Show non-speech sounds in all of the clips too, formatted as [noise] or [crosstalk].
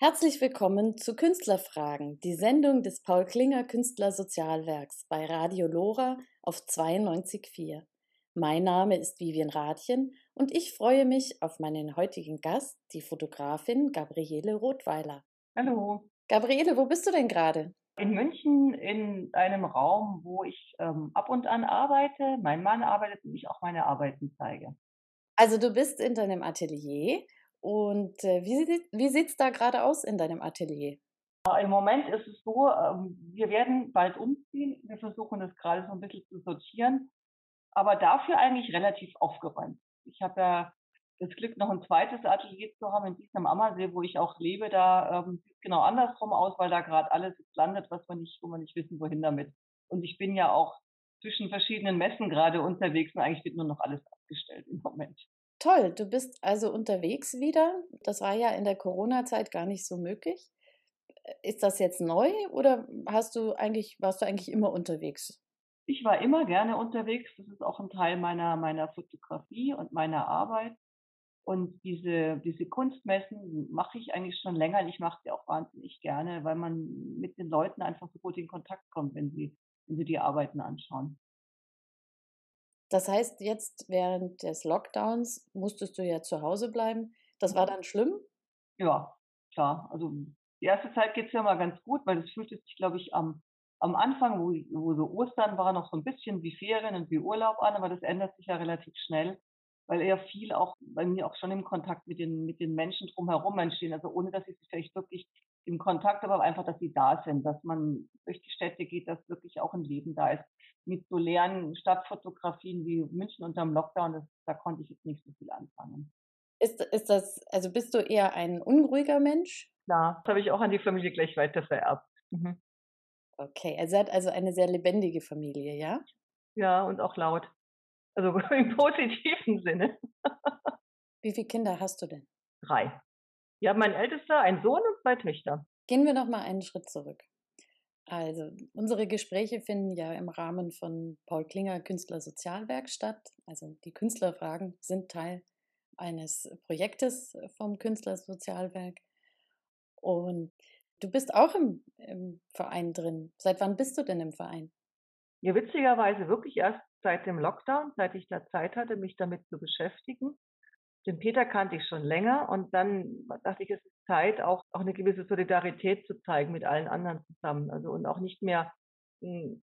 Herzlich willkommen zu Künstlerfragen, die Sendung des Paul Klinger Künstlersozialwerks bei Radio Lora auf 92.4. Mein Name ist Vivian Rathjen und ich freue mich auf meinen heutigen Gast, die Fotografin Gabriele Rothweiler. Hallo. Gabriele, wo bist du denn gerade? In München in einem Raum, wo ich ähm, ab und an arbeite. Mein Mann arbeitet und ich auch meine Arbeiten zeige. Also du bist in deinem Atelier und äh, wie, sieht, wie sieht es da gerade aus in deinem Atelier? Im Moment ist es so, ähm, wir werden bald umziehen. Wir versuchen das gerade so ein bisschen zu sortieren, aber dafür eigentlich relativ aufgeräumt. Ich habe ja das Glück, noch ein zweites Atelier zu haben in diesem Ammersee, wo ich auch lebe. Da ähm, sieht es genau andersrum aus, weil da gerade alles landet, was man nicht, wo man nicht wissen, wohin damit. Und ich bin ja auch zwischen verschiedenen Messen gerade unterwegs und eigentlich wird nur noch alles abgestellt im Moment. Toll, du bist also unterwegs wieder. Das war ja in der Corona-Zeit gar nicht so möglich. Ist das jetzt neu oder hast du eigentlich, warst du eigentlich immer unterwegs? Ich war immer gerne unterwegs. Das ist auch ein Teil meiner, meiner Fotografie und meiner Arbeit. Und diese, diese Kunstmessen mache ich eigentlich schon länger. Ich mache sie auch wahnsinnig gerne, weil man mit den Leuten einfach so gut in Kontakt kommt, wenn sie, wenn sie die Arbeiten anschauen. Das heißt, jetzt während des Lockdowns musstest du ja zu Hause bleiben. Das war mhm. dann schlimm? Ja, klar. Also die erste Zeit geht es ja mal ganz gut, weil es fühlte sich, glaube ich, am, am Anfang, wo, wo so Ostern war, noch so ein bisschen wie Ferien und wie Urlaub an, aber das ändert sich ja relativ schnell, weil eher viel auch bei mir auch schon im Kontakt mit den, mit den Menschen drumherum entstehen. Also ohne, dass ich sie vielleicht wirklich im Kontakt, aber einfach, dass sie da sind, dass man durch die Städte geht, dass wirklich auch ein Leben da ist mit so leeren Stadtfotografien wie München unterm Lockdown, das, da konnte ich jetzt nicht so viel anfangen. Ist, ist das, also bist du eher ein unruhiger Mensch? Ja, das habe ich auch an die Familie gleich weiter vererbt. Mhm. Okay, also seid also eine sehr lebendige Familie, ja? Ja, und auch laut. Also [laughs] im positiven Sinne. Wie viele Kinder hast du denn? Drei. Habe mein ältester, einen Sohn und zwei Töchter. Gehen wir noch mal einen Schritt zurück. Also, unsere Gespräche finden ja im Rahmen von Paul Klinger Künstler Sozialwerk statt. Also, die Künstlerfragen sind Teil eines Projektes vom Künstler Sozialwerk. Und du bist auch im, im Verein drin. Seit wann bist du denn im Verein? Ja, witzigerweise wirklich erst seit dem Lockdown, seit ich da Zeit hatte, mich damit zu beschäftigen. Den Peter kannte ich schon länger und dann dachte ich, es ist Zeit, auch, auch eine gewisse Solidarität zu zeigen mit allen anderen zusammen. Also und auch nicht mehr, hm,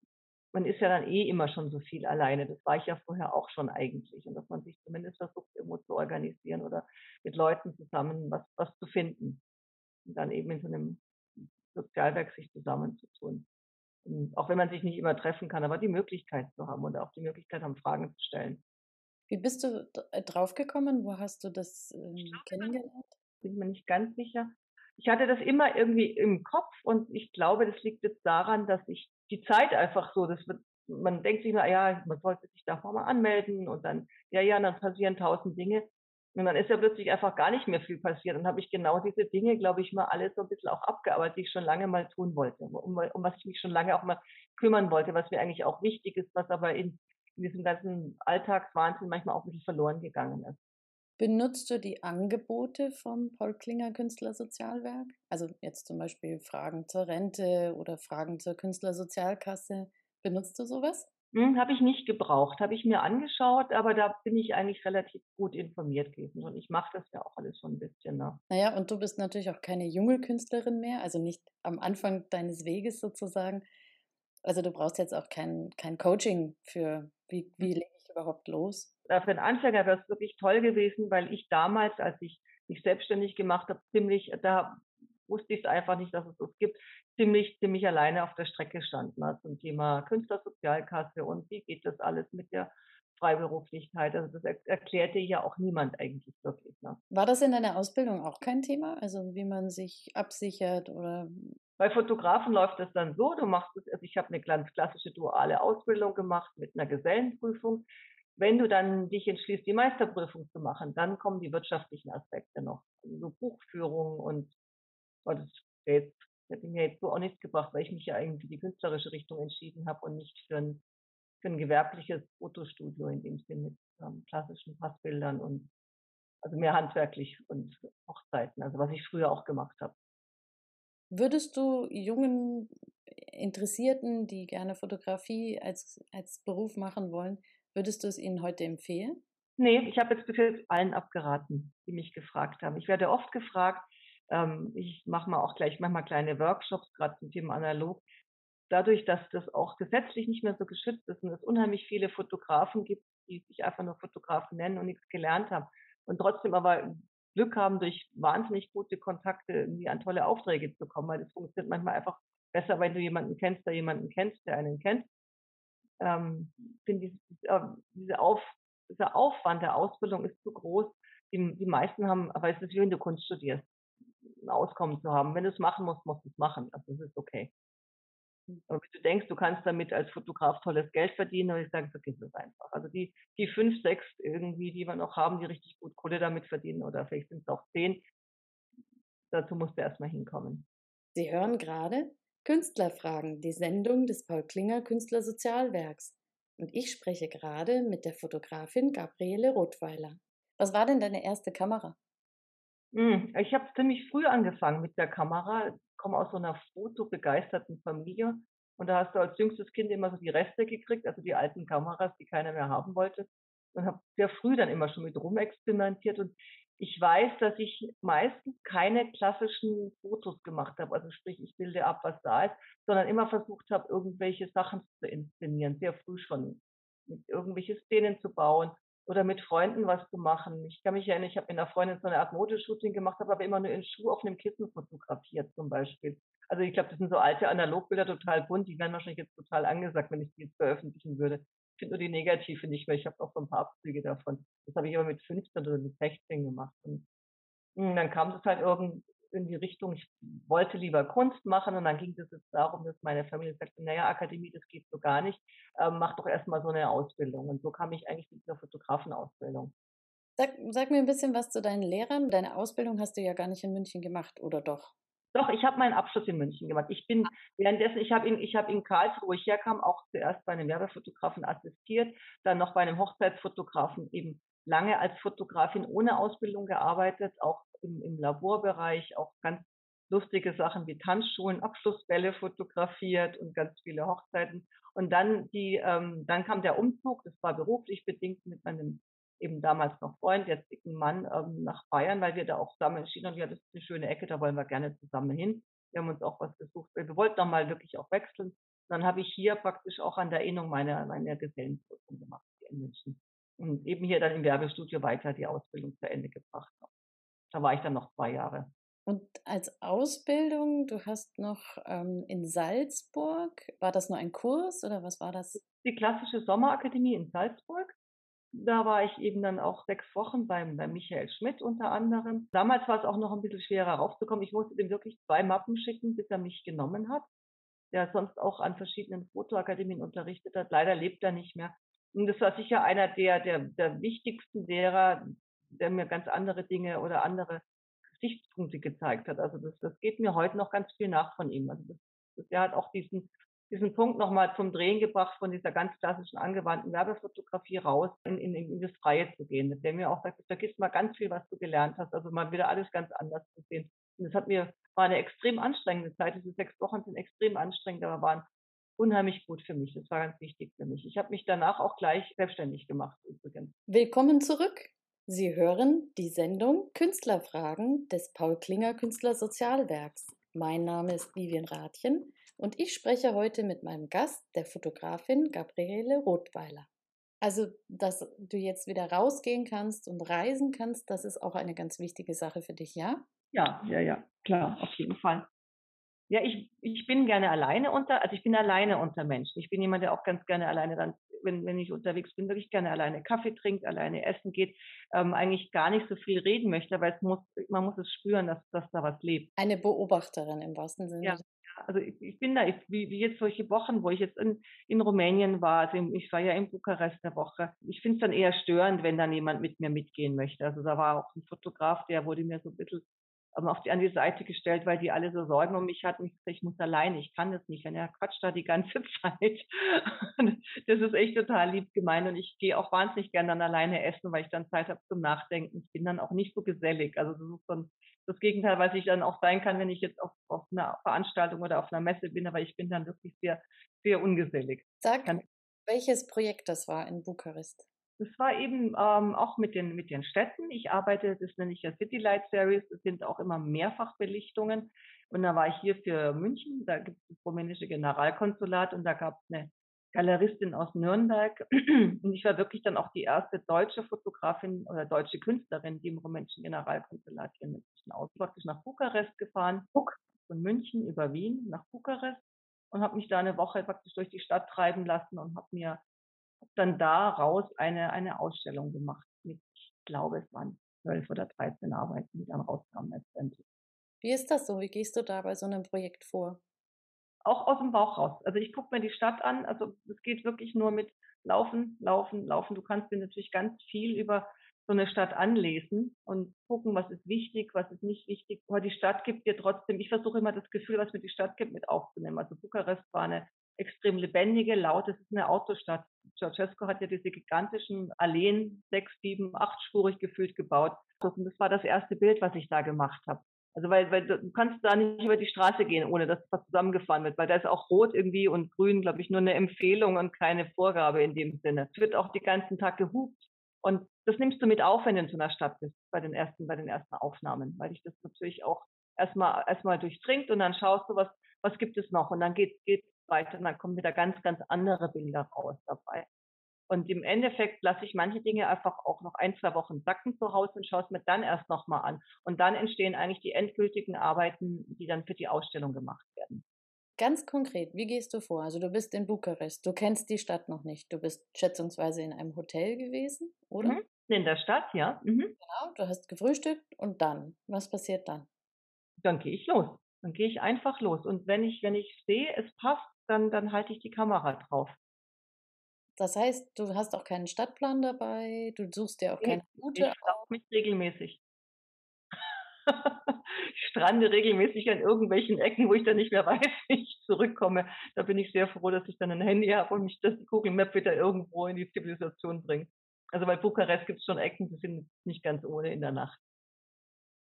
man ist ja dann eh immer schon so viel alleine. Das war ich ja vorher auch schon eigentlich. Und dass man sich zumindest versucht, irgendwo zu organisieren oder mit Leuten zusammen was, was zu finden. Und dann eben in so einem Sozialwerk sich zusammenzutun. Und auch wenn man sich nicht immer treffen kann, aber die Möglichkeit zu haben oder auch die Möglichkeit haben, Fragen zu stellen. Wie bist du äh, draufgekommen? Wo hast du das ähm, kennengelernt? Bin mir nicht ganz sicher. Ich hatte das immer irgendwie im Kopf und ich glaube, das liegt jetzt daran, dass ich die Zeit einfach so, das wird, man denkt sich mal, ja, man sollte sich da mal anmelden und dann, ja, ja, dann passieren tausend Dinge. Und dann ist ja plötzlich einfach gar nicht mehr viel passiert. Und habe ich genau diese Dinge, glaube ich, mal alles so ein bisschen auch abgearbeitet, die ich schon lange mal tun wollte, um, um was ich mich schon lange auch mal kümmern wollte, was mir eigentlich auch wichtig ist, was aber in in diesem ganzen Alltagswahnsinn manchmal auch ein bisschen verloren gegangen ist. Benutzt du die Angebote vom Paul Klinger Künstlersozialwerk? Also jetzt zum Beispiel Fragen zur Rente oder Fragen zur Künstlersozialkasse. Benutzt du sowas? Hm, habe ich nicht gebraucht, habe ich mir angeschaut, aber da bin ich eigentlich relativ gut informiert gewesen und ich mache das ja auch alles schon ein bisschen. Ne? Naja, und du bist natürlich auch keine junge Künstlerin mehr, also nicht am Anfang deines Weges sozusagen. Also du brauchst jetzt auch kein, kein Coaching für, wie, wie lege ich überhaupt los? Für einen Anfänger wäre es wirklich toll gewesen, weil ich damals, als ich mich selbstständig gemacht habe, ziemlich, da wusste ich es einfach nicht, dass es das gibt, ziemlich, ziemlich alleine auf der Strecke stand ne, zum Thema Künstlersozialkasse und wie geht das alles mit der Freiberuflichkeit. Also das erklärte ja auch niemand eigentlich wirklich. Ne? War das in deiner Ausbildung auch kein Thema? Also wie man sich absichert oder bei Fotografen läuft das dann so, du machst es, also ich habe eine ganz klassische duale Ausbildung gemacht mit einer Gesellenprüfung. Wenn du dann dich entschließt, die Meisterprüfung zu machen, dann kommen die wirtschaftlichen Aspekte noch. Also so Buchführung und oh, das jetzt, hätte mir jetzt so auch nichts gebracht, weil ich mich ja eigentlich für die künstlerische Richtung entschieden habe und nicht für ein, für ein gewerbliches Fotostudio in dem Sinne mit ähm, klassischen Passbildern und also mehr handwerklich und Hochzeiten, also was ich früher auch gemacht habe. Würdest du jungen Interessierten, die gerne Fotografie als, als Beruf machen wollen, würdest du es ihnen heute empfehlen? Nee, ich habe jetzt bis jetzt allen abgeraten, die mich gefragt haben. Ich werde oft gefragt, ähm, ich mache mal auch gleich manchmal kleine Workshops, gerade zum Thema analog. Dadurch, dass das auch gesetzlich nicht mehr so geschützt ist und es unheimlich viele Fotografen gibt, die sich einfach nur Fotografen nennen und nichts gelernt haben und trotzdem aber Glück haben, durch wahnsinnig gute Kontakte irgendwie an tolle Aufträge zu kommen, weil das funktioniert manchmal einfach besser, wenn du jemanden kennst, der jemanden kennst, der einen kennt. Ähm, finde ich, äh, diese Auf, dieser Aufwand der Ausbildung ist zu groß. Die, die meisten haben, aber es ist wie wenn du Kunst studierst, ein Auskommen zu haben. Wenn du es machen musst, musst du es machen. Also das ist okay. Hm. Aber wenn du denkst, du kannst damit als Fotograf tolles Geld verdienen, dann ich sage, vergiss es einfach. Also die, die fünf, sechs irgendwie, die wir noch haben, die richtig gut Kohle damit verdienen, oder vielleicht sind es auch zehn, dazu musst du erstmal hinkommen. Sie hören gerade Künstlerfragen, die Sendung des Paul Klinger Künstlersozialwerks. Und ich spreche gerade mit der Fotografin Gabriele Rothweiler. Was war denn deine erste Kamera? Hm, ich habe ziemlich früh angefangen mit der Kamera. Ich komme aus so einer fotobegeisterten Familie. Und da hast du als jüngstes Kind immer so die Reste gekriegt, also die alten Kameras, die keiner mehr haben wollte. Und habe sehr früh dann immer schon mit rumexperimentiert. Und ich weiß, dass ich meistens keine klassischen Fotos gemacht habe. Also sprich, ich bilde ab, was da ist, sondern immer versucht habe, irgendwelche Sachen zu inszenieren, sehr früh schon. Mit irgendwelche Szenen zu bauen oder mit Freunden was zu machen. Ich kann mich erinnern, ich habe mit einer Freundin so eine Art Modeshooting gemacht, habe aber immer nur in Schuh auf einem Kissen fotografiert zum Beispiel. Also ich glaube, das sind so alte Analogbilder, total bunt. Die werden wahrscheinlich jetzt total angesagt, wenn ich die jetzt veröffentlichen würde. Ich finde nur die negative nicht mehr. Ich habe auch so ein paar Abzüge davon. Das habe ich aber mit 15 oder mit 16 gemacht. Und hm, dann kam es halt irgendwie in die Richtung, ich wollte lieber Kunst machen und dann ging es jetzt darum, dass meine Familie sagte, naja, Akademie, das geht so gar nicht, ähm, mach doch erstmal so eine Ausbildung. Und so kam ich eigentlich zu dieser Fotografenausbildung. Sag, sag mir ein bisschen was zu deinen Lehrern. Deine Ausbildung hast du ja gar nicht in München gemacht, oder doch? Doch, ich habe meinen Abschluss in München gemacht. Ich bin währenddessen, ich habe in, ich habe in Karlsruhe, wo ich herkam, auch zuerst bei einem Werbefotografen assistiert, dann noch bei einem Hochzeitsfotografen eben lange als Fotografin ohne Ausbildung gearbeitet, auch im, im Laborbereich, auch ganz lustige Sachen wie Tanzschulen, Abschlussbälle fotografiert und ganz viele Hochzeiten. Und dann die, ähm, dann kam der Umzug, das war beruflich bedingt mit meinem eben damals noch Freund, jetzt dicken Mann, ähm, nach Bayern, weil wir da auch zusammen entschieden haben, ja, das ist eine schöne Ecke, da wollen wir gerne zusammen hin. Wir haben uns auch was gesucht. Wir wollten noch mal wirklich auch wechseln. Dann habe ich hier praktisch auch an der Erinnerung meiner, meiner Gesellenprüfung gemacht in München und eben hier dann im Werbestudio weiter die Ausbildung zu Ende gebracht habe. Da war ich dann noch zwei Jahre. Und als Ausbildung, du hast noch ähm, in Salzburg, war das nur ein Kurs oder was war das? Die klassische Sommerakademie in Salzburg. Da war ich eben dann auch sechs Wochen beim, beim Michael Schmidt unter anderem. Damals war es auch noch ein bisschen schwerer rauszukommen. Ich musste dem wirklich zwei Mappen schicken, bis er mich genommen hat. Der sonst auch an verschiedenen Fotoakademien unterrichtet hat. Leider lebt er nicht mehr. Und das war sicher einer der, der, der wichtigsten Lehrer, der mir ganz andere Dinge oder andere Gesichtspunkte gezeigt hat. Also das, das geht mir heute noch ganz viel nach von ihm. Also das, das, er hat auch diesen, diesen Punkt nochmal zum Drehen gebracht, von dieser ganz klassischen angewandten Werbefotografie raus in, in, in das Freie zu gehen. Der mir auch sagt, vergiss mal ganz viel, was du gelernt hast, also mal wieder alles ganz anders zu sehen. Und das hat mir, war eine extrem anstrengende Zeit. Diese sechs Wochen sind extrem anstrengend, aber waren unheimlich gut für mich. Das war ganz wichtig für mich. Ich habe mich danach auch gleich selbstständig gemacht übrigens. Willkommen zurück. Sie hören die Sendung Künstlerfragen des Paul Klinger Künstlersozialwerks. Mein Name ist Vivian Rathjen und ich spreche heute mit meinem Gast, der Fotografin Gabriele Rothweiler. Also, dass du jetzt wieder rausgehen kannst und reisen kannst, das ist auch eine ganz wichtige Sache für dich, ja? Ja, ja, ja, klar, auf jeden Fall. Ja, ich, ich bin gerne alleine unter, also ich bin alleine unter Menschen. Ich bin jemand, der auch ganz gerne alleine dann, wenn, wenn ich unterwegs bin, wirklich gerne alleine Kaffee trinkt, alleine essen geht, ähm, eigentlich gar nicht so viel reden möchte, weil es muss, man muss es spüren, dass, dass da was lebt. Eine Beobachterin im wahrsten Sinne. Ja, also ich, ich bin da, ich, wie, wie jetzt solche Wochen, wo ich jetzt in, in Rumänien war, also ich war ja in Bukarest eine Woche. Ich finde es dann eher störend, wenn dann jemand mit mir mitgehen möchte. Also da war auch ein Fotograf, der wurde mir so ein bisschen auf die, an die Seite gestellt, weil die alle so Sorgen um mich hatten. Ich gesagt, ich muss alleine, ich kann das nicht. Und er quatscht da die ganze [laughs] Zeit. das ist echt total lieb gemeint. Und ich gehe auch wahnsinnig gerne dann alleine essen, weil ich dann Zeit habe zum Nachdenken. Ich bin dann auch nicht so gesellig. Also das ist so ein, das Gegenteil, was ich dann auch sein kann, wenn ich jetzt auf, auf einer Veranstaltung oder auf einer Messe bin, aber ich bin dann wirklich sehr, sehr ungesellig. Sag, welches Projekt das war in Bukarest? Das war eben ähm, auch mit den, mit den Städten. Ich arbeite, das nenne ich ja City Light Series. Das sind auch immer Mehrfachbelichtungen. Und da war ich hier für München. Da gibt es das rumänische Generalkonsulat und da gab es eine Galeristin aus Nürnberg. [clears throat] Und ich war wirklich dann auch die erste deutsche Fotografin oder deutsche Künstlerin, die im rumänischen Generalkonsulat hier in München aus. Praktisch nach Bukarest gefahren, von München über Wien nach Bukarest und habe mich da eine Woche praktisch durch die Stadt treiben lassen und habe mir dann daraus eine, eine Ausstellung gemacht mit, ich glaube, es waren zwölf oder dreizehn Arbeiten, die dann rauskamen letztendlich. Wie ist das so? Wie gehst du da bei so einem Projekt vor? Auch aus dem Bauch raus. Also ich gucke mir die Stadt an. Also es geht wirklich nur mit Laufen, Laufen, Laufen. Du kannst dir natürlich ganz viel über so eine Stadt anlesen und gucken, was ist wichtig, was ist nicht wichtig. Aber die Stadt gibt dir trotzdem, ich versuche immer das Gefühl, was mir die Stadt gibt, mit aufzunehmen. Also Bukarest war eine extrem lebendige, laut. Es ist eine Autostadt. Ceausescu hat ja diese gigantischen Alleen, sechs, sieben, achtspurig gefühlt gebaut. Und das war das erste Bild, was ich da gemacht habe. Also weil, weil du kannst da nicht über die Straße gehen, ohne dass was zusammengefahren wird, weil da ist auch rot irgendwie und grün, glaube ich, nur eine Empfehlung und keine Vorgabe in dem Sinne. Es wird auch die ganzen Tag gehupt. Und das nimmst du mit auf, wenn du in so einer Stadt bist, bei den ersten, bei den ersten Aufnahmen, weil dich das natürlich auch erstmal, erstmal durchdringt und dann schaust du, was, was gibt es noch? Und dann geht, geht weiter und dann kommen wieder ganz, ganz andere Bilder raus dabei. Und im Endeffekt lasse ich manche Dinge einfach auch noch ein, zwei Wochen sacken zu Hause und schaue es mir dann erst nochmal an. Und dann entstehen eigentlich die endgültigen Arbeiten, die dann für die Ausstellung gemacht werden. Ganz konkret, wie gehst du vor? Also du bist in Bukarest, du kennst die Stadt noch nicht, du bist schätzungsweise in einem Hotel gewesen, oder? Mhm. In der Stadt, ja. Mhm. Genau, du hast gefrühstückt und dann, was passiert dann? Dann gehe ich los. Dann gehe ich einfach los. Und wenn ich, wenn ich sehe, es passt, dann, dann halte ich die Kamera drauf. Das heißt, du hast auch keinen Stadtplan dabei, du suchst dir auch keine Route Ich auf. mich regelmäßig. ich [laughs] strande regelmäßig an irgendwelchen Ecken, wo ich dann nicht mehr [laughs] weiß, wie ich zurückkomme. Da bin ich sehr froh, dass ich dann ein Handy habe und mich das Google Map wieder irgendwo in die Zivilisation bringt. Also bei Bukarest gibt es schon Ecken, die sind nicht ganz ohne in der Nacht.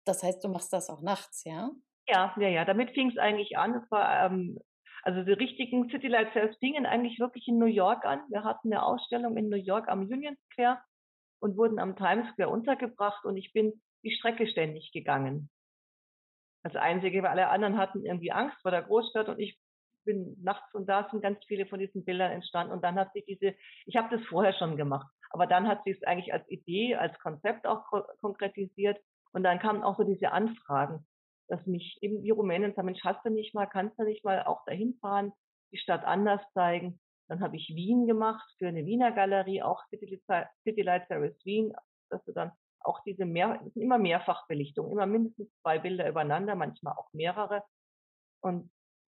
Das heißt, du machst das auch nachts, ja? Ja, ja, ja. Damit fing es eigentlich an. Es war ähm, also die richtigen City Light Sales fingen eigentlich wirklich in New York an. Wir hatten eine Ausstellung in New York am Union Square und wurden am Times Square untergebracht und ich bin die Strecke ständig gegangen. Als einzige, weil alle anderen hatten irgendwie Angst vor der Großstadt und ich bin nachts und da sind ganz viele von diesen Bildern entstanden und dann hat sich diese, ich habe das vorher schon gemacht, aber dann hat sich es eigentlich als Idee, als Konzept auch konkretisiert und dann kamen auch so diese Anfragen dass mich eben die Rumänen sagen, Mensch, hast du nicht mal, kannst du nicht mal auch dahin fahren, die Stadt anders zeigen. Dann habe ich Wien gemacht für eine Wiener Galerie, auch City, City Light Service Wien, dass du dann auch diese mehr, das sind immer Mehrfachbelichtungen, immer mindestens zwei Bilder übereinander, manchmal auch mehrere. Und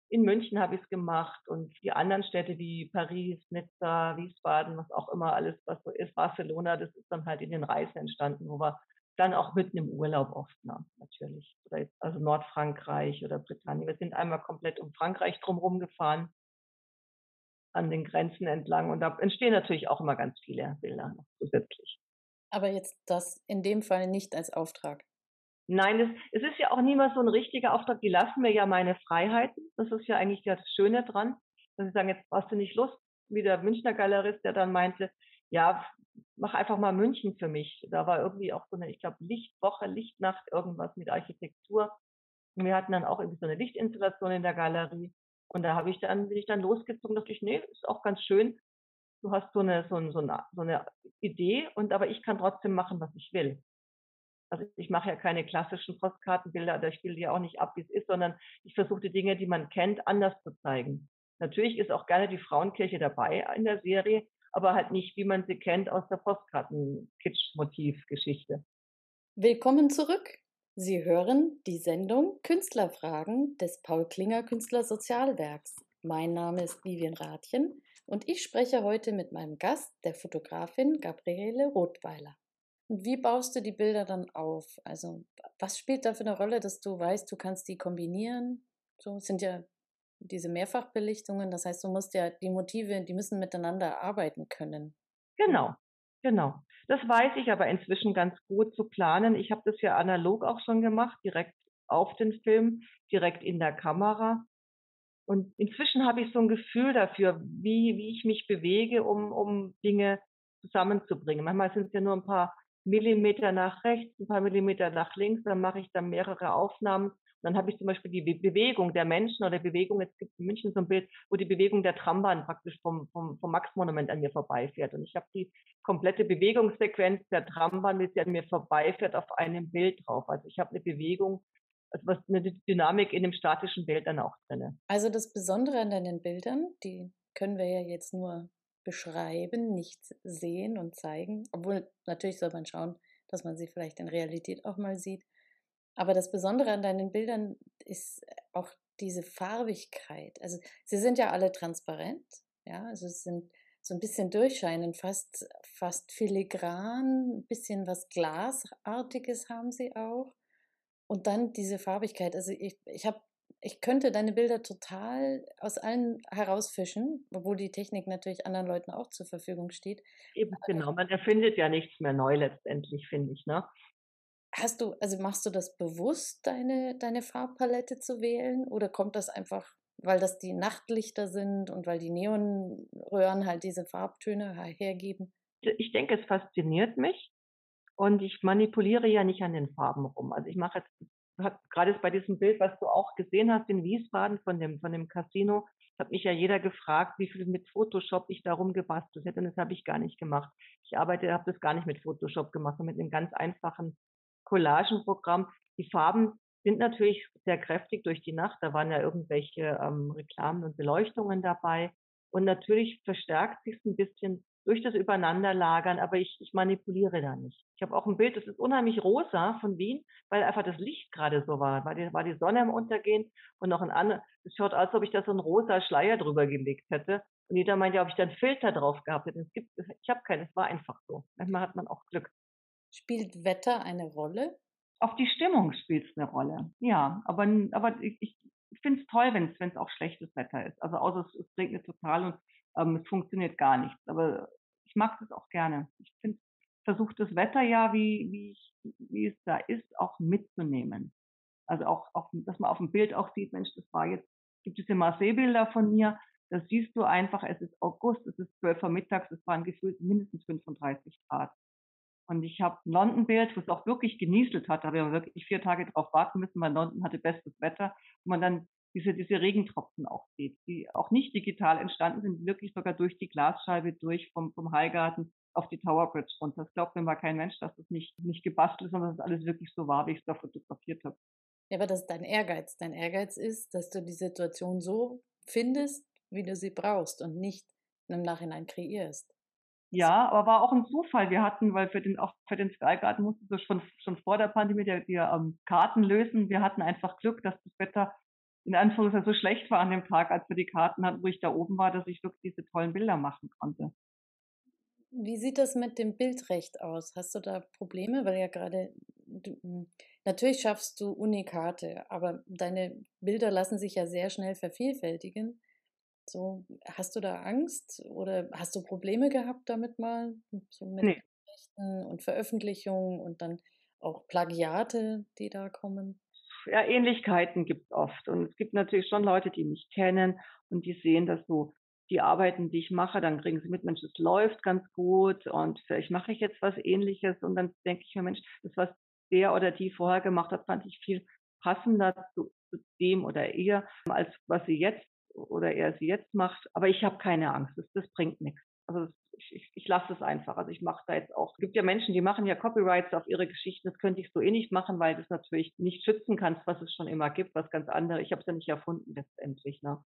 in München habe ich es gemacht und die anderen Städte wie Paris, Nizza, Wiesbaden, was auch immer alles, was so ist, Barcelona, das ist dann halt in den Reisen entstanden, wo wir dann auch mitten im Urlaub oft, na, natürlich. Oder jetzt, also Nordfrankreich oder Britannien. Wir sind einmal komplett um Frankreich drumherum gefahren, an den Grenzen entlang. Und da entstehen natürlich auch immer ganz viele Bilder noch zusätzlich. Aber jetzt das in dem Fall nicht als Auftrag. Nein, es, es ist ja auch niemals so ein richtiger Auftrag. Die lassen mir ja meine Freiheiten. Das ist ja eigentlich das Schöne dran. Dass sie sagen, jetzt hast du nicht Lust, wie der Münchner Galerist, der dann meinte, ja, mach einfach mal München für mich. Da war irgendwie auch so eine, ich glaube, Lichtwoche, Lichtnacht, irgendwas mit Architektur. Und wir hatten dann auch irgendwie so eine Lichtinstallation in der Galerie. Und da habe ich dann, bin ich dann losgezogen, dachte ich, nee, ist auch ganz schön. Du hast so eine, so, eine, so, eine, Idee und aber ich kann trotzdem machen, was ich will. Also ich mache ja keine klassischen Postkartenbilder, ich bilde ja auch nicht ab, wie es ist, sondern ich versuche die Dinge, die man kennt, anders zu zeigen. Natürlich ist auch gerne die Frauenkirche dabei in der Serie, aber halt nicht, wie man sie kennt aus der Postkarten-Kitsch-Motiv-Geschichte. Willkommen zurück. Sie hören die Sendung Künstlerfragen des Paul Klinger Künstlersozialwerks. Mein Name ist Vivian Rathjen und ich spreche heute mit meinem Gast, der Fotografin Gabriele Rothweiler. Und wie baust du die Bilder dann auf? Also, was spielt da für eine Rolle, dass du weißt, du kannst die kombinieren? So sind ja diese Mehrfachbelichtungen, das heißt, du musst ja die Motive, die müssen miteinander arbeiten können. Genau, genau. Das weiß ich aber inzwischen ganz gut zu planen. Ich habe das ja analog auch schon gemacht, direkt auf den Film, direkt in der Kamera. Und inzwischen habe ich so ein Gefühl dafür, wie, wie ich mich bewege, um, um Dinge zusammenzubringen. Manchmal sind es ja nur ein paar Millimeter nach rechts, ein paar Millimeter nach links, dann mache ich dann mehrere Aufnahmen. dann habe ich zum Beispiel die Bewegung der Menschen oder Bewegung, jetzt gibt es in München so ein Bild, wo die Bewegung der Trambahn praktisch vom, vom, vom Max-Monument an mir vorbeifährt. Und ich habe die komplette Bewegungssequenz der Trambahn, wie sie an mir vorbeifährt, auf einem Bild drauf. Also ich habe eine Bewegung, also was eine Dynamik in dem statischen Bild dann auch drin. Also das Besondere an deinen Bildern, die können wir ja jetzt nur beschreiben, nicht sehen und zeigen. Obwohl natürlich soll man schauen, dass man sie vielleicht in Realität auch mal sieht. Aber das Besondere an deinen Bildern ist auch diese Farbigkeit. Also sie sind ja alle transparent, ja, also es sind so ein bisschen durchscheinend, fast, fast filigran, ein bisschen was Glasartiges haben sie auch. Und dann diese Farbigkeit. Also ich, ich habe ich könnte deine Bilder total aus allen herausfischen, obwohl die Technik natürlich anderen Leuten auch zur Verfügung steht. Eben, genau. Man erfindet ja nichts mehr neu letztendlich, finde ich, ne? Hast du, also machst du das bewusst, deine, deine Farbpalette zu wählen? Oder kommt das einfach, weil das die Nachtlichter sind und weil die Neonröhren halt diese Farbtöne hergeben? Ich denke, es fasziniert mich. Und ich manipuliere ja nicht an den Farben rum. Also ich mache jetzt gerade bei diesem Bild, was du auch gesehen hast in Wiesbaden von dem, von dem Casino, hat mich ja jeder gefragt, wie viel mit Photoshop ich darum gebastelt hätte. Und das habe ich gar nicht gemacht. Ich arbeite, habe das gar nicht mit Photoshop gemacht, sondern mit einem ganz einfachen Collagenprogramm. Die Farben sind natürlich sehr kräftig durch die Nacht. Da waren ja irgendwelche ähm, Reklamen und Beleuchtungen dabei. Und natürlich verstärkt sich es ein bisschen durch das Übereinanderlagern, aber ich, ich manipuliere da nicht. Ich habe auch ein Bild, das ist unheimlich rosa von Wien, weil einfach das Licht gerade so war. War die, war die Sonne im Untergehen und noch ein anderes, es schaut aus, als ob ich da so einen rosa Schleier drüber gelegt hätte. Und jeder meint ja, ob ich da einen Filter drauf gehabt hätte. Es gibt, ich habe keinen, es war einfach so. Manchmal hat man auch Glück. Spielt Wetter eine Rolle? Auf die Stimmung spielt es eine Rolle. Ja, aber, aber ich, ich finde es toll, wenn es auch schlechtes Wetter ist. Also außer es, es regnet total und ähm, es funktioniert gar nichts. Aber ich mag das auch gerne. Ich versuche das Wetter ja, wie, wie, wie es da ist, auch mitzunehmen. Also auch, auch, dass man auf dem Bild auch sieht, Mensch, das war jetzt, gibt es diese Marseille-Bilder von mir, da siehst du einfach, es ist August, es ist 12 Uhr mittags, es waren gefühlt mindestens 35 Grad. Und ich habe ein London-Bild, wo es auch wirklich genieselt hat, da ich wirklich vier Tage drauf warten müssen, weil London hatte bestes Wetter, wo man dann diese, diese Regentropfen auch sieht, die auch nicht digital entstanden sind, wirklich sogar durch die Glasscheibe durch vom, vom Highgarten auf die Tower Bridge runter. Das glaubt mir mal kein Mensch, dass das nicht, nicht gebastelt ist, sondern dass alles wirklich so war, wie ich es da fotografiert habe. Ja, aber das ist dein Ehrgeiz. Dein Ehrgeiz ist, dass du die Situation so findest, wie du sie brauchst und nicht im Nachhinein kreierst. Ja, aber war auch ein Zufall. Wir hatten, weil für den, auch für den Sky Garden mussten wir schon, schon vor der Pandemie die, die ähm, Karten lösen. Wir hatten einfach Glück, dass das Wetter in Anführungszeichen so schlecht war an dem Tag, als wir die Karten hatten, wo ich da oben war, dass ich wirklich diese tollen Bilder machen konnte. Wie sieht das mit dem Bildrecht aus? Hast du da Probleme? Weil ja gerade, hm, natürlich schaffst du Unikate, aber deine Bilder lassen sich ja sehr schnell vervielfältigen. So, hast du da Angst oder hast du Probleme gehabt damit mal? So mit nee. Rechten und Veröffentlichungen und dann auch Plagiate, die da kommen? Ja, Ähnlichkeiten gibt es oft. Und es gibt natürlich schon Leute, die mich kennen und die sehen, dass so die Arbeiten, die ich mache, dann kriegen sie mit, Mensch, es läuft ganz gut und vielleicht mache ich jetzt was ähnliches und dann denke ich mir, Mensch, das, was der oder die vorher gemacht hat, fand ich viel passender zu, zu dem oder ihr, als was sie jetzt oder er sie jetzt macht. Aber ich habe keine Angst, das, das bringt nichts. Also ich, ich, ich lasse es einfach. Also ich mache da jetzt auch, es gibt ja Menschen, die machen ja Copyrights auf ihre Geschichten. Das könnte ich so eh nicht machen, weil du es natürlich nicht schützen kannst, was es schon immer gibt, was ganz andere. Ich habe es ja nicht erfunden letztendlich. Ne?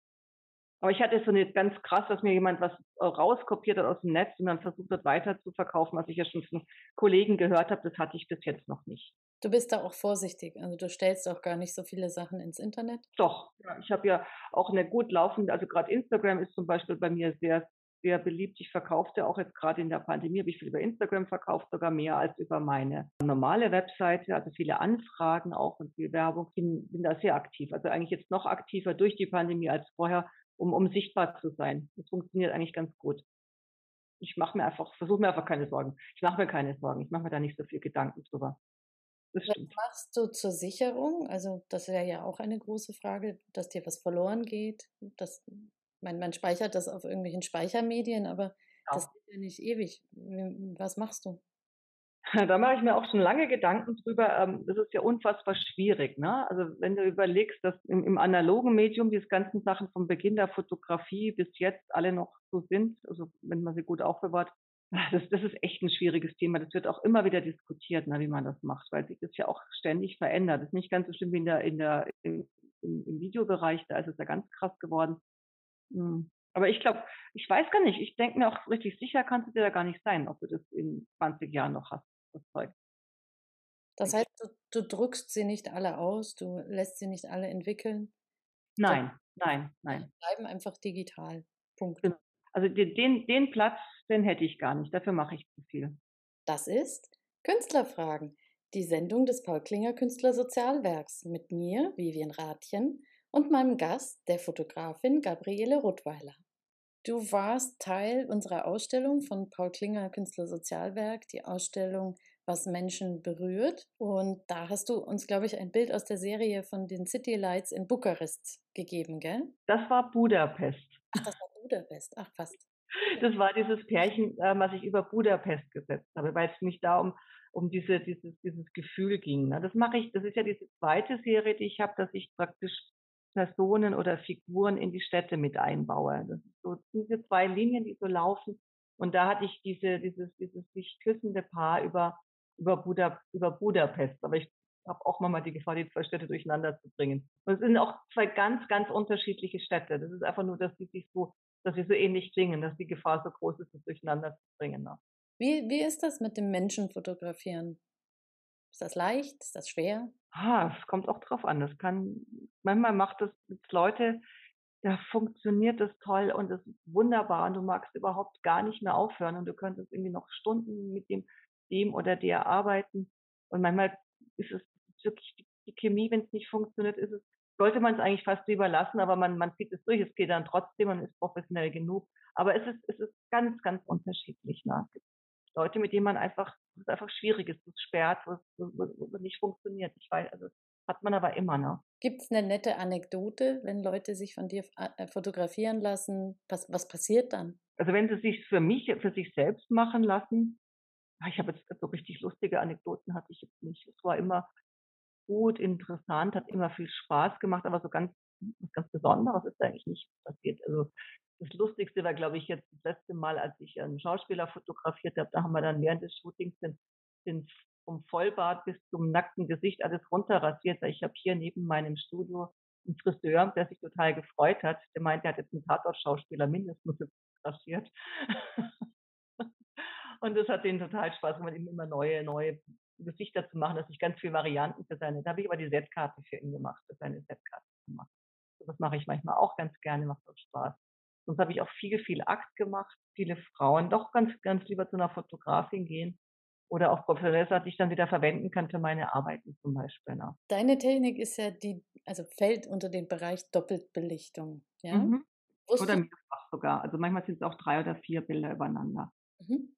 Aber ich hatte so eine ganz krass, dass mir jemand was rauskopiert hat aus dem Netz und dann versucht hat weiter zu verkaufen, was ich ja schon von Kollegen gehört habe. Das hatte ich bis jetzt noch nicht. Du bist da auch vorsichtig. Also du stellst auch gar nicht so viele Sachen ins Internet. Doch. Ich habe ja auch eine gut laufende, also gerade Instagram ist zum Beispiel bei mir sehr sehr beliebt. Ich verkaufte auch jetzt gerade in der Pandemie, habe ich viel über Instagram verkauft, sogar mehr als über meine normale Webseite. Also viele Anfragen auch und viel Werbung. Bin, bin da sehr aktiv. Also eigentlich jetzt noch aktiver durch die Pandemie als vorher, um, um sichtbar zu sein. Das funktioniert eigentlich ganz gut. Ich mache mir einfach, versuche mir einfach keine Sorgen. Ich mache mir keine Sorgen. Ich mache mir da nicht so viel Gedanken drüber. Das was machst du zur Sicherung? Also das wäre ja auch eine große Frage, dass dir was verloren geht. Das, man, man speichert das auf irgendwelchen Speichermedien, aber ja. das ist ja nicht ewig. Was machst du? [laughs] Da mache ich mir auch schon lange Gedanken drüber. Ähm, das ist ja unfassbar schwierig. Ne? Also wenn du überlegst, dass im, im analogen Medium diese ganzen Sachen vom Beginn der Fotografie bis jetzt alle noch so sind, also wenn man sie gut aufbewahrt, [laughs] das, das ist echt ein schwieriges Thema. Das wird auch immer wieder diskutiert, ne, wie man das macht, weil sich das ja auch ständig verändert. Das ist nicht ganz so schlimm wie in der, in der, im, im Videobereich, da ist es ja ganz krass geworden. Hm. Aber ich glaube, ich weiß gar nicht, ich denke mir auch richtig sicher kannst du dir da gar nicht sein, ob du das in 20 Jahren noch hast, das Zeug. Das heißt, du, du drückst sie nicht alle aus, du lässt sie nicht alle entwickeln? Nein, nein, nein. Die bleiben einfach digital. Punkt. Genau. Also den, den Platz, den hätte ich gar nicht. Dafür mache ich zu viel. Das ist Künstlerfragen, die Sendung des Paul Klinger Künstlersozialwerks mit mir, Vivian Rathjen, und meinem Gast, der Fotografin Gabriele Rottweiler. Du warst Teil unserer Ausstellung von Paul Klinger Künstlersozialwerk, die Ausstellung Was Menschen berührt. Und da hast du uns, glaube ich, ein Bild aus der Serie von den City Lights in Bukarest gegeben, gell? Das war Budapest. Ach, das war Budapest, ach fast. Das war dieses Pärchen, äh, was ich über Budapest gesetzt habe, weil es mich da um, um diese, dieses, dieses Gefühl ging. Ne? Das mache ich, das ist ja diese zweite Serie, die ich habe, dass ich praktisch Personen oder Figuren in die Städte mit einbaue. Das sind so diese zwei Linien, die so laufen. Und da hatte ich diese, dieses, dieses sich küssende Paar über, über, Buda, über Budapest. Aber ich habe auch mal die Gefahr, die zwei Städte durcheinander zu bringen. Und es sind auch zwei ganz, ganz unterschiedliche Städte. Das ist einfach nur, dass sie sich so dass sie so ähnlich klingen, dass die Gefahr so groß ist, das durcheinander zu bringen. Ne? Wie, wie ist das mit dem Menschen fotografieren? Ist das leicht? Ist das schwer? Ah, es kommt auch drauf an. Das kann, manchmal macht mit Leute, da funktioniert das toll und das ist wunderbar und du magst überhaupt gar nicht mehr aufhören und du könntest irgendwie noch Stunden mit dem, dem oder der arbeiten. Und manchmal ist es wirklich die, Chemie, wenn es nicht funktioniert, ist es sollte man es eigentlich fast überlassen, aber man, man zieht es durch, es geht dann trotzdem, man ist professionell genug. Aber es ist, es ist ganz, ganz unterschiedlich. Ne? Es Leute, mit denen man einfach, es ist einfach schwierig ist, es sperrt, wo es nicht funktioniert. Ich weiß, also hat man aber immer noch. Ne? Gibt es eine nette Anekdote, wenn Leute sich von dir äh, fotografieren lassen? Was, was passiert dann? Also wenn sie sich für mich, für sich selbst machen lassen, ah, ich habe jetzt so richtig lustige Anekdoten hatte ich jetzt nicht. Es war immer, gut, interessant, hat immer viel Spaß gemacht, aber so ganz, was ganz Besonderes ist eigentlich nicht passiert. Also das Lustigste war, glaube ich, jetzt das letzte Mal, als ich einen Schauspieler fotografiert habe, da haben wir dann während des Shootings den, den vom Vollbart bis zum nackten Gesicht alles runterrasiert. Ich habe hier neben meinem Studio einen Friseur, der sich total gefreut hat. Der meinte, er hat jetzt einen Tatort-Schauspieler mindestens rasiert. [laughs] Und das hat denen total Spaß gemacht, ihm immer neue, neue Gesichter zu machen, dass ich ganz viele Varianten für seine, da habe ich aber die Setkarte für ihn gemacht, für seine Setkarte gemacht. Das mache ich manchmal auch ganz gerne, macht auch Spaß. Sonst habe ich auch viel, viel Akt gemacht, viele Frauen doch ganz, ganz lieber zu einer Fotografin gehen oder auch professionell, die ich dann wieder verwenden kann für meine Arbeiten zum Beispiel. Ne? Deine Technik ist ja die, also fällt unter den Bereich Doppelbelichtung, ja? Mhm. Oder mehrfach sogar. Also manchmal sind es auch drei oder vier Bilder übereinander. Mhm.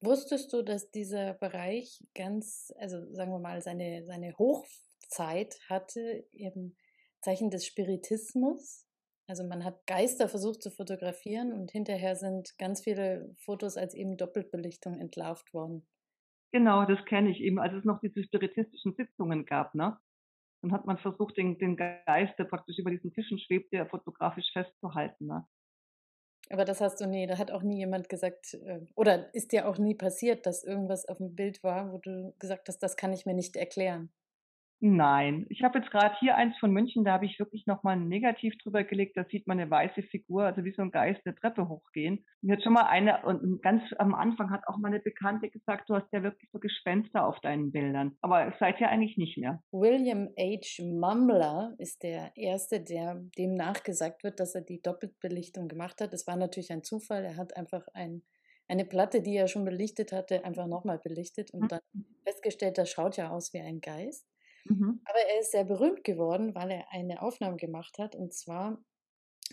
Wusstest du, dass dieser Bereich ganz, also sagen wir mal, seine, seine Hochzeit hatte im Zeichen des Spiritismus? Also man hat Geister versucht zu fotografieren und hinterher sind ganz viele Fotos als eben Doppelbelichtung entlarvt worden. Genau, das kenne ich eben, als es noch diese spiritistischen Sitzungen gab, ne? Dann hat man versucht, den, den Geist, der praktisch über diesen Tischen schwebte, fotografisch festzuhalten. Ne? Aber das hast du nie, da hat auch nie jemand gesagt, äh, oder ist dir auch nie passiert, dass irgendwas auf dem Bild war, wo du gesagt hast, das kann ich mir nicht erklären? Nein, ich habe jetzt gerade hier eins von München, da habe ich wirklich noch mal 'n Negativ drüber gelegt. Da sieht man 'ne weiße Figur, also wie so 'n Geist 'ne Treppe hochgehen. Mir hat schon mal eine und ganz am Anfang hat auch mal 'ne Bekannte gesagt: „Du hast ja wirklich so Gespenster auf deinen Bildern.“ Aber seither eigentlich nicht mehr. William H. Mumler ist der Erste, der dem nachgesagt wird, dass er die Doppelbelichtung gemacht hat. Das war natürlich ein Zufall. Er hat einfach ein eine Platte, die er schon belichtet hatte, einfach noch mal belichtet und dann Mhm. festgestellt, das schaut ja aus wie ein Geist. Mhm. Aber er ist sehr berühmt geworden, weil er eine Aufnahme gemacht hat, und zwar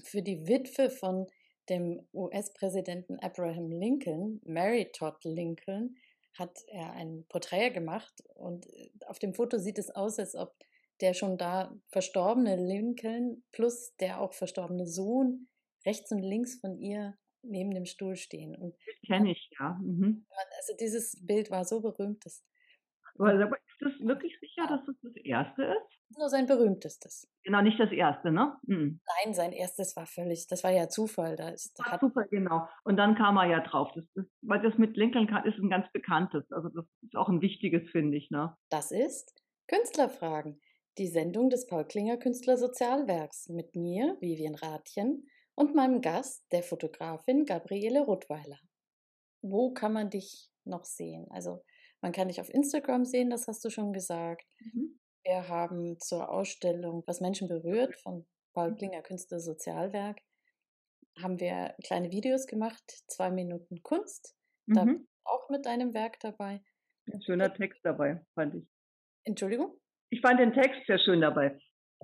für die Witwe von dem US-Präsidenten Abraham Lincoln, Mary Todd Lincoln, hat er ein Porträt gemacht und, äh, auf dem Foto sieht es aus, als ob der schon da verstorbene Lincoln plus der auch verstorbene Sohn rechts und links von ihr neben dem Stuhl stehen und kenne ich, ja. Mhm. also dieses Bild war so berühmt, dass ist das wirklich sicher, dass das das Erste ist? nur sein berühmtestes. Genau, nicht das Erste, ne? Mhm. Nein, sein erstes war völlig das war ja Zufall, da ist da Zufall, genau. Und dann kam er ja drauf. Das das weil das mit Lincoln ist 'n ganz bekanntes. Also, das ist auch 'n wichtiges, finde ich, ne? Das ist Künstlerfragen, die Sendung des Paul-Klinger Künstlersozialwerks mit mir, Vivian Rathjen, und meinem Gast, der Fotografin Gabriele Rottweiler. Wo kann man dich noch sehen? Also, man kann dich auf Instagram sehen, das hast du schon gesagt. Mhm. Wir haben zur Ausstellung „Was Menschen berührt“ von Paul Mhm. Klinger Künstlersozialwerk haben wir kleine Videos gemacht, 2 Minuten Kunst. Da Mhm. auch mit deinem Werk dabei. 'N schöner Text dabei, fand ich. Entschuldigung? Ich fand den Text sehr schön dabei.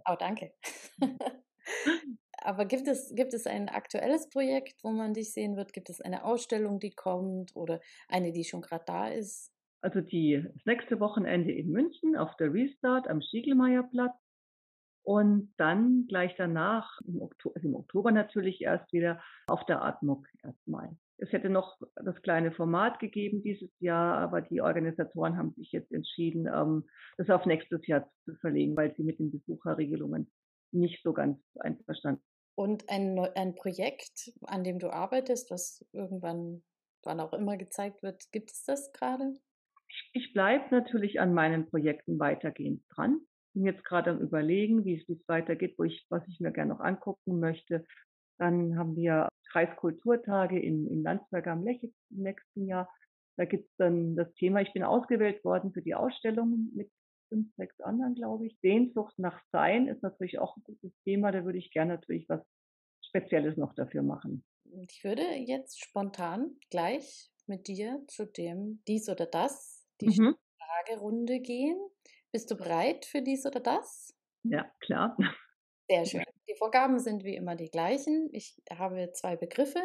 Oh, danke. [laughs] Aber gibt es gibt es ein aktuelles Projekt, wo man dich sehen wird? Gibt es eine Ausstellung, die kommt oder eine, die schon grad da ist? Also, die das nächste Wochenende in München auf der Restart am Stiegelmeierplatz und dann gleich danach im Okto also, im Oktober natürlich erst wieder auf der Atmung erst mal. Es hätte noch das kleine Format gegeben dieses Jahr, aber die Organisatoren haben sich jetzt entschieden, ähm, das auf nächstes Jahr zu verlegen, weil sie mit den Besucherregelungen nicht so ganz einverstanden Und ein ein Projekt, an dem du arbeitest, was irgendwann wann auch immer gezeigt wird, gibt es das grade? Ich bleibe natürlich an meinen Projekten weitergehend dran. Bin jetzt grade am Überlegen, wie's wie's weitergeht, wo ich was ich mir gern noch angucken möchte. Dann haben wir Kreiskulturtage in in Landsberg am Lech im nächsten Jahr. Da gibt's dann das Thema ich bin ausgewählt worden für die Ausstellung mit 5, 6 anderen, glaube ich. Sehnsucht nach Sein ist natürlich auch 'n gutes Thema. Da würde ich gern natürlich was Spezielles noch dafür machen. Ich würde jetzt spontan gleich mit dir zu dem „Dies oder das“, die Mhm. Fragerunde gehen. Bist du bereit für „Dies oder das“? Ja, klar. Sehr schön. Die Vorgaben sind wie immer die gleichen. Ich habe 2 Begriffe.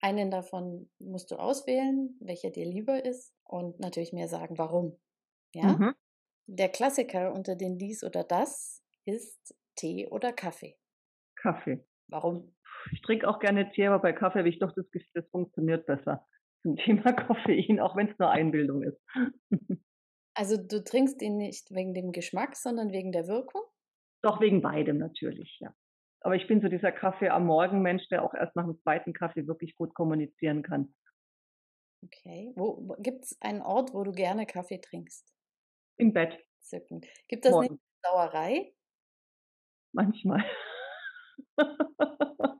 Einen davon musst du auswählen, welcher dir lieber ist und natürlich mir sagen, warum. Ja? Mhm. Der Klassiker unter den „Dies oder das“ ist Tee oder Kaffee? Kaffee. Warum? Ich trinke auch gerne Tee, aber bei Kaffee habe ich doch das Gefühl, das funktioniert besser zum Thema [laughs] Koffein, auch wenn's nur Einbildung ist. [laughs] Also, du trinkst ihn nicht wegen dem Geschmack, sondern wegen der Wirkung? Doch, wegen beidem natürlich, ja. Aber ich bin so dieser Kaffee-am-Morgen-Mensch, der auch erst nach dem 2. Kaffee wirklich gut kommunizieren kann. Okay. Wo wo gibt's einen Ort, wo du gerne Kaffee trinkst? Im Bett. Entzückend. Gibt das nicht Morgens. Sauerei? Manchmal. [laughs]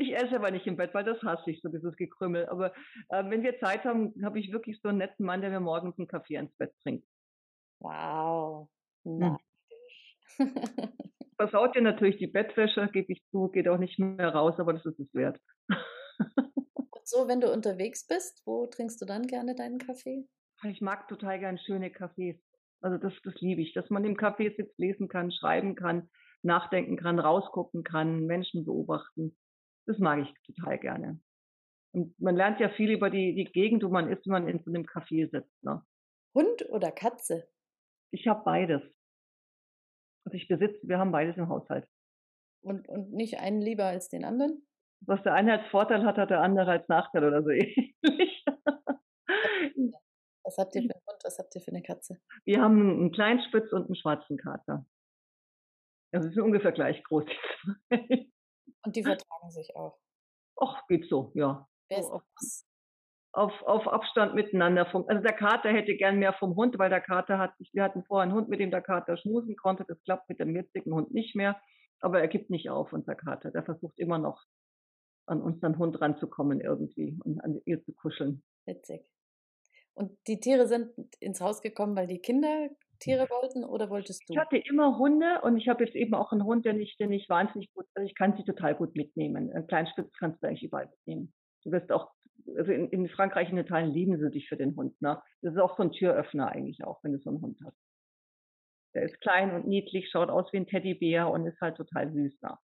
Ich esse aber nicht im Bett, weil das hasse ich, so dieses Gekrümel. Aber, äh, wenn wir Zeit haben, habe ich wirklich so 'n netten Mann, der mir morgens 'n Kaffee ans Bett bringt. Wow, neidisch. [laughs] Versaut dir natürlich die Bettwäsche, gebe ich zu, geht auch nicht mehr raus, aber das ist es wert. [laughs] Und so, wenn du unterwegs bist, wo trinkst du dann gerne deinen Kaffee? Ich mag total gern schöne Cafés. Also, das das liebe ich, dass man im Café sitzt, lesen kann, schreiben kann, nachdenken kann, rausgucken kann, Menschen beobachten. Das mag ich total gerne. Und man lernt ja viel über die die Gegend, wo man ist, wenn man in so 'nem Café sitzt, ne? Hund oder Katze? Ich habe beides. Also, ich besitze wir haben beides im Haushalt. Und und nicht einen lieber als den anderen? Was der eine als Vorteil hat, hat der andere als Nachteil oder so [laughs] ähnlich. Was habt ihr für 'n Hund? Was habt ihr für 'ne Katze? Wir haben 'n 'n Kleinspitz und 'n schwarzen Kater. Also, sind ungefähr gleich groß, die 2. Und die vertragen sich auch? Och, geht so, ja. Auf auf, auf Abstand miteinander. Vom, also der Kater hätte gern mehr vom Hund, weil der Kater hat, wir hatten vorher einen Hund, mit dem der Kater schmusen konnte. Das klappt mit dem jetzigen Hund nicht mehr. Aber er gibt nicht auf, unser Kater. Der versucht immer noch an unseren Hund ranzukommen irgendwie und an ihr zu kuscheln. Witzig. Und die Tiere sind ins Haus gekommen, weil die Kinder Tiere wollten oder wolltest du? Ich hatte immer Hunde und ich habe jetzt eben auch einen Hund, den ich, den ich wahnsinnig gut, also ich kann sie total gut mitnehmen. Kleinen Spitz kannst du eigentlich überall mitnehmen. Du wirst auch, also in, in Frankreich in Italien lieben sie dich für den Hund. Ne? Das ist auch so ein Türöffner eigentlich auch, wenn du so einen Hund hast. Der ist klein und niedlich, schaut aus wie ein Teddybär und ist halt total süß. Ne?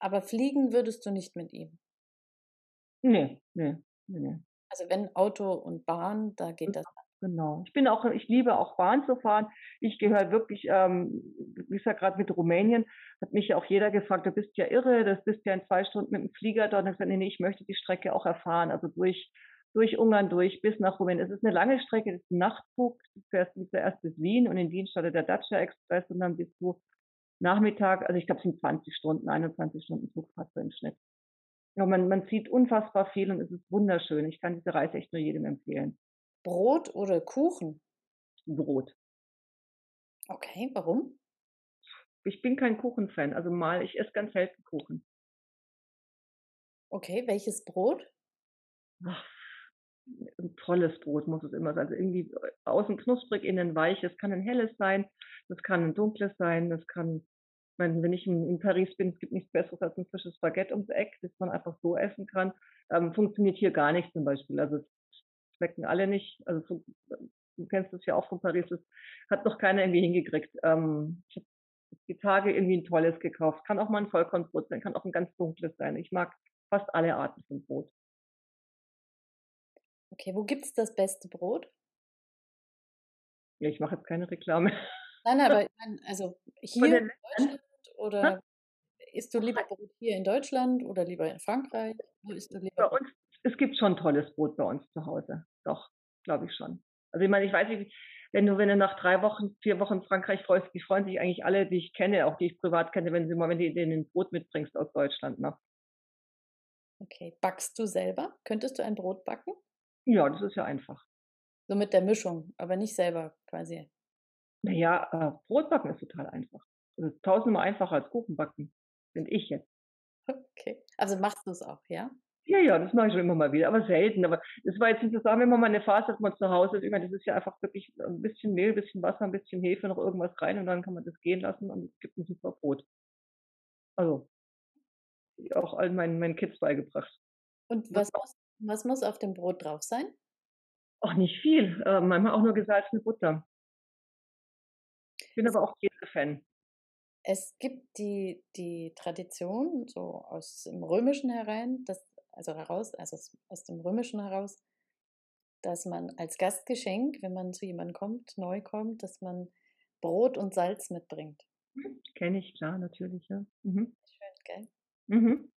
Aber fliegen würdest du nicht mit ihm? Nee, nee, nee, nee. Also wenn Auto und Bahn, da geht das. Genau. Ich bin auch, ich liebe auch Bahn zu fahren. Ich gehöre wirklich, ähm, wie gesagt, gerade mit Rumänien, hat mich ja auch jeder gefragt, du bist ja irre, das bist ja in zwei Stunden mit dem Flieger dort. Und ich gesagt, nee, ich möchte die Strecke auch erfahren. Also durch, durch Ungarn durch bis nach Rumänien. Es ist eine lange Strecke, das ist ein Nachtzug. Du fährst zuerst bis Wien und in Wien startet der Dacia Express und dann bist du Nachmittag, also ich glaube, es sind 20 Stunden, 21 Stunden Zugfahrt so im Schnitt. Ja, man, man sieht unfassbar viel und es ist wunderschön. Ich kann diese Reise echt nur jedem empfehlen. Brot oder Kuchen? Brot. Okay, warum? Ich bin kein Kuchenfan, also mal, ich esse ganz selten Kuchen. Okay, welches Brot? Ach, ein tolles Brot muss es immer sein. Also irgendwie äh, außen knusprig, innen weich. Es kann ein helles sein, das kann ein dunkles sein, das kann meine, wenn ich in, in, Paris bin, es gibt nichts Besseres als ein frisches Baguette ums Eck, das man einfach so essen kann. Ähm, funktioniert hier gar nicht zum Beispiel. Also schmecken alle nicht. Also du kennst das ja auch von Paris, das hat noch keiner irgendwie hingekriegt. Ähm, ich habe die Tage irgendwie ein tolles gekauft. Kann auch mal ein Vollkornbrot sein, kann auch ein ganz dunkles sein. Ich mag fast alle Arten von Brot. Okay, wo gibt es das beste Brot? Ja, ich mache jetzt keine Reklame. Nein, aber [laughs] also hier in Deutschland oder isst du lieber Brot hier in Deutschland oder lieber in Frankreich? Wo isst du lieber bei uns, es gibt schon tolles Brot bei uns zu Hause. Doch, glaube ich schon. Also ich meine, ich weiß nicht, wenn du, wenn du nach drei Wochen, vier Wochen in Frankreich freust, die freuen sich eigentlich alle, die ich kenne, auch die ich privat kenne, wenn sie mal, wenn du denen ein Brot mitbringst aus Deutschland. Ne? Okay. Backst du selber? Könntest du ein Brot backen? Ja, das ist ja einfach. So mit der Mischung, aber nicht selber quasi. Naja, äh, Brotbacken ist total einfach. Das ist tausendmal einfacher als Kuchenbacken, finde ich jetzt. [laughs] Okay. Also machst du es auch, ja? Ja, ja, das mache ich schon immer mal wieder, aber selten. Aber das war jetzt so sagen, wenn man mal eine Phase hat, man zu Hause ist. Ich meine, das ist ja einfach wirklich ein bisschen Mehl, ein bisschen Wasser, ein bisschen Hefe, noch irgendwas rein und dann kann man das gehen lassen und es gibt ein super Brot. Also, auch allen meinen, meinen Kids beigebracht. Und was muss, was muss auf dem Brot drauf sein? Auch nicht viel. Äh, manchmal auch nur gesalzene Butter. Ich bin aber auch Käse-Fan. Es gibt die, die Tradition, so aus dem Römischen herein, dass, also heraus, also aus dem Römischen heraus, dass man als Gastgeschenk, wenn man zu jemandem kommt, neu kommt, dass man Brot und Salz mitbringt. Kenne ich, klar, natürlich, ja. Mhm. Schön, gell? Mhm.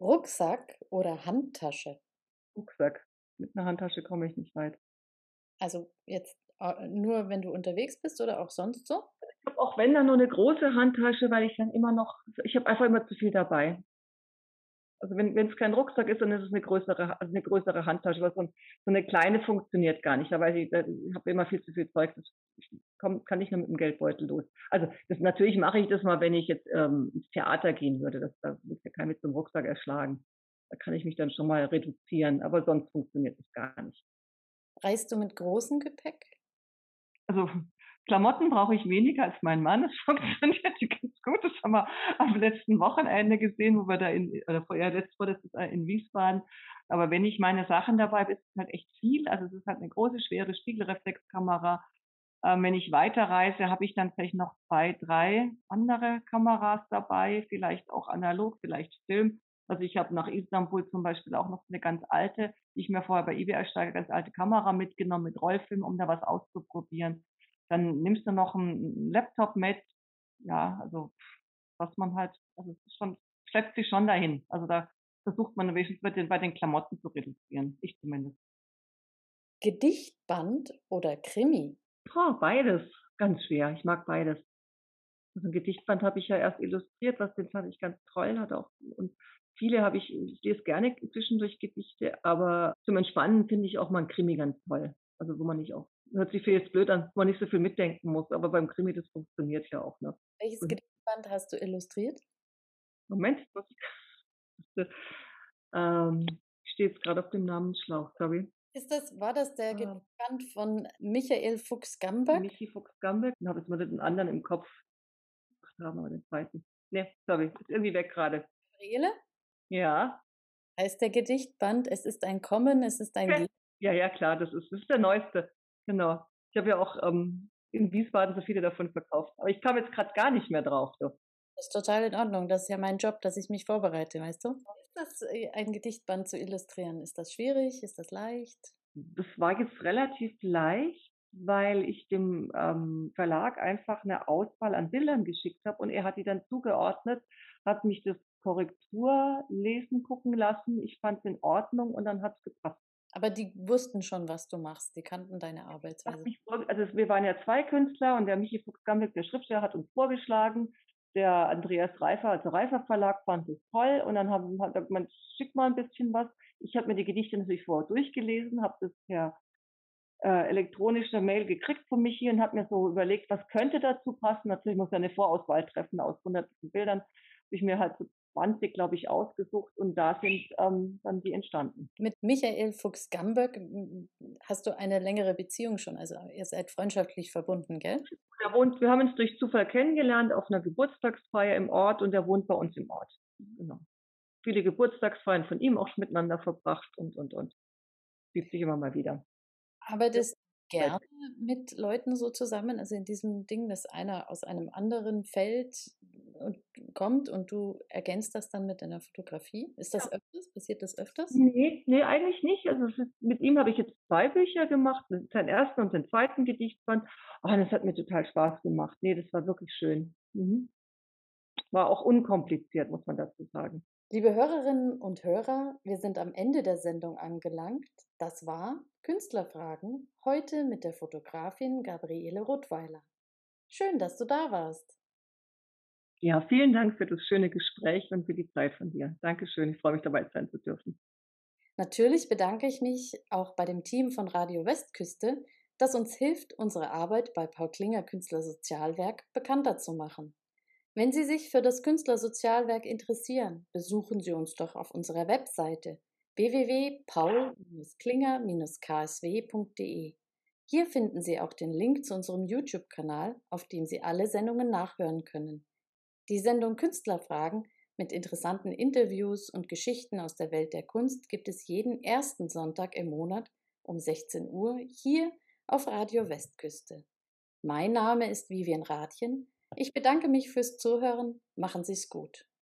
Rucksack oder Handtasche? Rucksack. Mit einer Handtasche komme ich nicht weit. Also jetzt nur, wenn du unterwegs bist oder auch sonst so? Ich habe auch wenn dann nur eine große Handtasche, weil ich dann immer noch, ich habe einfach immer zu viel dabei. Also wenn es kein Rucksack ist, dann ist es eine größere, also eine größere Handtasche, weil so, so eine kleine funktioniert gar nicht. Da weiß ich, ich habe immer viel zu viel Zeug, das komm, kann ich nur mit dem Geldbeutel los. Also das, natürlich mache ich das mal, wenn ich jetzt ähm, ins Theater gehen würde. Das, da wird ja kein mit so einem Rucksack erschlagen. Da kann ich mich dann schon mal reduzieren, aber sonst funktioniert es gar nicht. Reist du mit großem Gepäck? also Klamotten brauche ich weniger als mein Mann. Es funktioniert [laughs] ganz gut. Das haben wir am letzten Wochenende gesehen, wo wir da in, oder vorher, letztes Mal, das ist in Wiesbaden. Aber wenn ich meine Sachen dabei habe, ist es halt echt viel. Also es ist halt eine große, schwere Spiegelreflexkamera. Ähm, wenn ich weiterreise, habe ich dann vielleicht noch zwei, drei andere Kameras dabei, vielleicht auch analog, vielleicht Film. Also ich habe nach Istanbul zum Beispiel auch noch eine ganz alte, die ich mir vorher bei eBay ersteige, ganz alte Kamera mitgenommen mit Rollfilm, um da was auszuprobieren. Dann nimmst du noch einen Laptop mit. Ja, also was man halt, also es ist schon, schleppt sich schon dahin. Also da versucht man wenigstens bei den Klamotten zu reduzieren. Ich zumindest. Gedichtband oder Krimi? Oh, beides. Ganz schwer. Ich mag beides. Also ein Gedichtband habe ich ja erst illustriert, was den fand ich ganz toll, hat auch und viele habe ich, ich lese gerne zwischendurch Gedichte, aber zum Entspannen finde ich auch mal ein Krimi ganz toll. Also wo man nicht auch, hört sich für jetzt blöd an, wo man nicht so viel mitdenken muss, aber beim Krimi, das funktioniert ja auch. Ne? Welches Gedichtband hast du illustriert? Moment, was ich, [laughs] ähm, ich stehe jetzt gerade auf dem Namensschlauch, sorry. Ist das, war das der ah. Band von Michael Fuchs-Gamberg? Michi Fuchs-Gamberg. Ich habe jetzt mal den anderen im Kopf. Ach, haben wir den zweiten. Ne, sorry, ist irgendwie weg gerade. Gabriele? Ja. Heißt der Gedichtband, es ist ein Kommen, es ist ein Gehen? Ja, ja, klar, das ist, das ist der neueste. Genau. Ich habe ja auch ähm, in Wiesbaden so viele davon verkauft. Aber ich kam jetzt gerade gar nicht mehr drauf. So. Das ist total in Ordnung. Das ist ja mein Job, dass ich mich vorbereite, weißt du? Ist das äh, ein Gedichtband zu illustrieren? Ist das schwierig? Ist das leicht? Das war jetzt relativ leicht, weil ich dem ähm, Verlag einfach eine Auswahl an Bildern geschickt habe und er hat die dann zugeordnet, hat mich das Korrektur lesen gucken lassen. Ich fand es in Ordnung und dann hat es gepasst. Aber die wussten schon, was du machst. Die kannten deine Arbeitsweise. Also wir waren ja zwei Künstler und der Michi Fuchs-Gambeck, der Schriftsteller, hat uns vorgeschlagen, der Andreas Reifer, also Reifer Verlag, fand es toll und dann haben, hat man, schickt mal ein bisschen was. Ich habe mir die Gedichte natürlich vorher durchgelesen, habe das per äh, elektronische Mail gekriegt von mich hier und habe mir so überlegt, was könnte dazu passen. Natürlich muss er eine Vorauswahl treffen aus hunderten Bildern. Habe ich mir halt so 20, glaube ich, ausgesucht und da sind ähm, dann die entstanden. Mit Michael Fuchs-Gamberg hast du eine längere Beziehung schon, also ihr seid freundschaftlich verbunden, gell? Er wohnt, wir haben uns durch Zufall kennengelernt auf einer Geburtstagsfeier im Ort und er wohnt bei uns im Ort. Genau. Viele Geburtstagsfeiern von ihm auch miteinander verbracht und, und, und. Sieht sich immer mal wieder. Aber das gerne mit Leuten so zusammen, also in diesem Ding, dass einer aus einem anderen Feld und kommt und du ergänzt das dann mit deiner Fotografie? Ist das ja. öfters? Passiert das öfters? Nee, nee eigentlich nicht. Also mit ihm habe ich jetzt zwei Bücher gemacht, seinen ersten und den zweiten Gedichtband. Oh, das hat mir total Spaß gemacht. Nee, das war wirklich schön. Mhm. War auch unkompliziert, muss man dazu sagen. Liebe Hörerinnen und Hörer, wir sind am Ende der Sendung angelangt. Das war Künstlerfragen, heute mit der Fotografin Gabriele Rottweiler. Schön, dass du da warst. Ja, vielen Dank für das schöne Gespräch und für die Zeit von dir. Dankeschön. Ich freue mich dabei sein zu dürfen. Natürlich bedanke ich mich auch bei dem Team von Radio Westküste, das uns hilft, unsere Arbeit bei Paul Klinger Künstlersozialwerk bekannter zu machen. Wenn Sie sich für das Künstlersozialwerk interessieren, besuchen Sie uns doch auf unserer Webseite www.paul-klinger-ksw.de. Hier finden Sie auch den Link zu unserem YouTube-Kanal, auf dem Sie alle Sendungen nachhören können. Die Sendung Künstlerfragen mit interessanten Interviews und Geschichten aus der Welt der Kunst gibt es jeden ersten Sonntag im Monat um 16 Uhr hier auf Radio Westküste. Mein Name ist Vivian Rathjen. Ich bedanke mich fürs Zuhören. Machen Sie es gut.